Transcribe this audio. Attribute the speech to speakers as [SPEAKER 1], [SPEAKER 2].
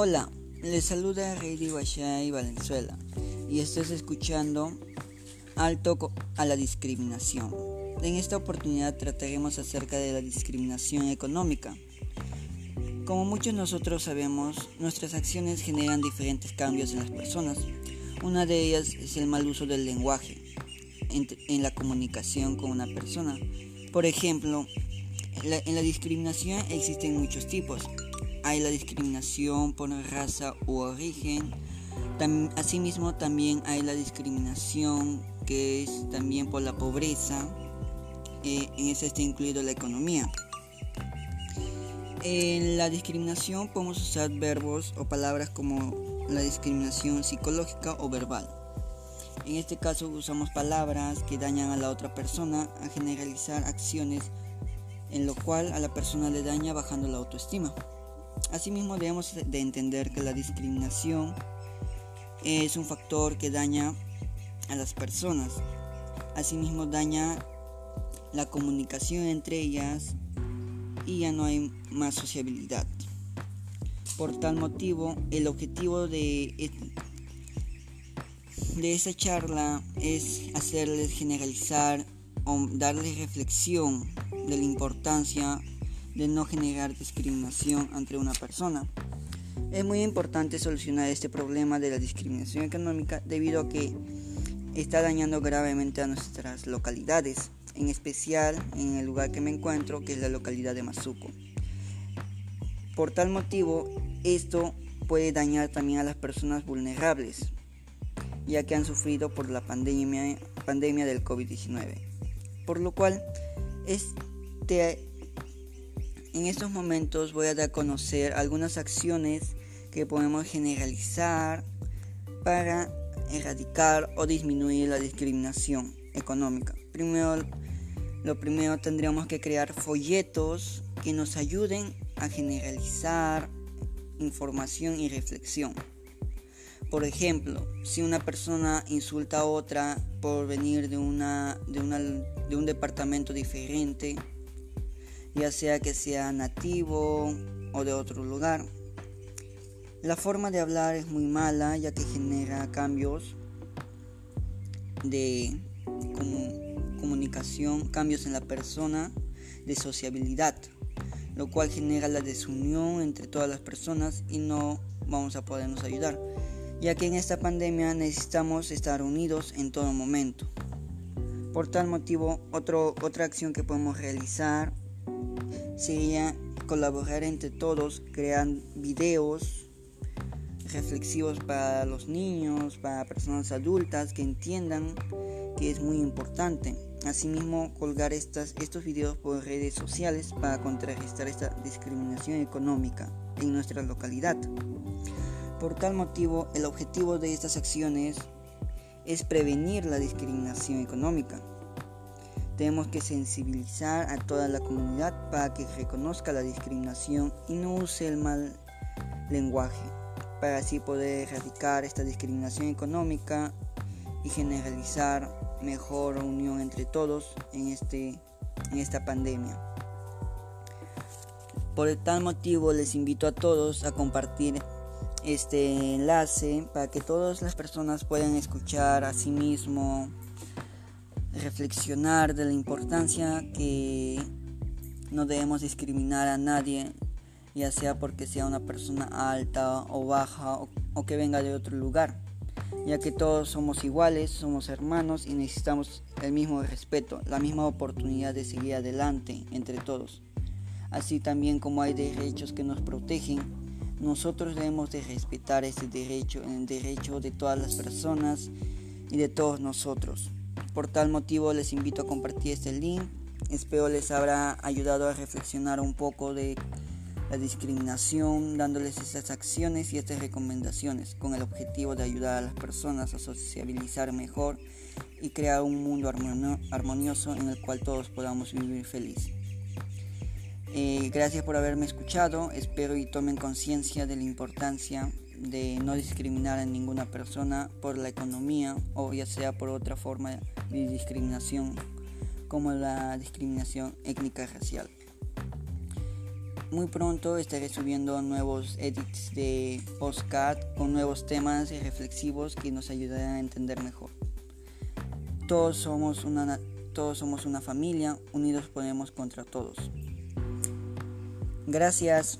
[SPEAKER 1] Hola, les saluda Heidi Guayay Valenzuela y estás escuchando Alto a la discriminación. En esta oportunidad trataremos acerca de la discriminación económica. Como muchos nosotros sabemos, nuestras acciones generan diferentes cambios en las personas. Una de ellas es el mal uso del lenguaje en, la comunicación con una persona. Por ejemplo, en la discriminación existen muchos tipos hay la discriminación por raza u origen. asimismo también hay la discriminación que es también por la pobreza. Eh, en ese está incluido la economía. En la discriminación podemos usar verbos o palabras como la discriminación psicológica o verbal. En este caso usamos palabras que dañan a la otra persona a generalizar acciones en lo cual a la persona le daña bajando la autoestima. Asimismo debemos de entender que la discriminación es un factor que daña a las personas. Asimismo daña la comunicación entre ellas y ya no hay más sociabilidad. Por tal motivo, el objetivo de, de esa charla es hacerles generalizar o darles reflexión de la importancia de no generar discriminación entre una persona. Es muy importante solucionar este problema de la discriminación económica debido a que está dañando gravemente a nuestras localidades, en especial en el lugar que me encuentro, que es la localidad de Mazuco. Por tal motivo, esto puede dañar también a las personas vulnerables, ya que han sufrido por la pandemia, pandemia del COVID-19. Por lo cual, este en estos momentos voy a dar a conocer algunas acciones que podemos generalizar para erradicar o disminuir la discriminación económica. Primero, lo primero tendríamos que crear folletos que nos ayuden a generalizar información y reflexión. Por ejemplo, si una persona insulta a otra por venir de, una, de, un departamento diferente, ya sea que sea nativo o de otro lugar. La forma de hablar es muy mala ya que genera cambios de comunicación, cambios en la persona, de sociabilidad, lo cual genera la desunión entre todas las personas y no vamos a podernos ayudar, ya que en esta pandemia necesitamos estar unidos en todo momento. Por tal motivo, otra acción que podemos realizar sería colaborar entre todos, crear videos reflexivos para los niños, para personas adultas que entiendan que es muy importante. Asimismo, colgar estas, estos videos por redes sociales para contrarrestar esta discriminación económica en nuestra localidad. Por tal motivo, el objetivo de estas acciones es prevenir la discriminación económica. Tenemos que sensibilizar a toda la comunidad para que reconozca la discriminación y no use el mal lenguaje, para así poder erradicar esta discriminación económica y generalizar mejor unión entre todos en, este, en esta pandemia. Por tal motivo les invito a todos a compartir este enlace para que todas las personas puedan escuchar a sí mismo reflexionar de la importancia que no debemos discriminar a nadie, ya sea porque sea una persona alta o baja o, que venga de otro lugar, ya que todos somos iguales, somos hermanos y necesitamos el mismo respeto, la misma oportunidad de seguir adelante entre todos. Así también como hay derechos que nos protegen, nosotros debemos de respetar ese derecho, el derecho de todas las personas y de todos nosotros. Por tal motivo les invito a compartir este link. Espero les habrá ayudado a reflexionar un poco de la discriminación, dándoles estas acciones y estas recomendaciones con el objetivo de ayudar a las personas a sociabilizar mejor y crear un mundo armonioso en el cual todos podamos vivir feliz. Eh, gracias por haberme escuchado, espero y tomen conciencia de la importancia de no discriminar a ninguna persona por la economía o ya sea por otra forma de discriminación como la discriminación étnica racial. muy pronto estaré subiendo nuevos edits de postcat con nuevos temas y reflexivos que nos ayudarán a entender mejor. Todos somos una, todos somos una familia, unidos podemos contra todos. Gracias.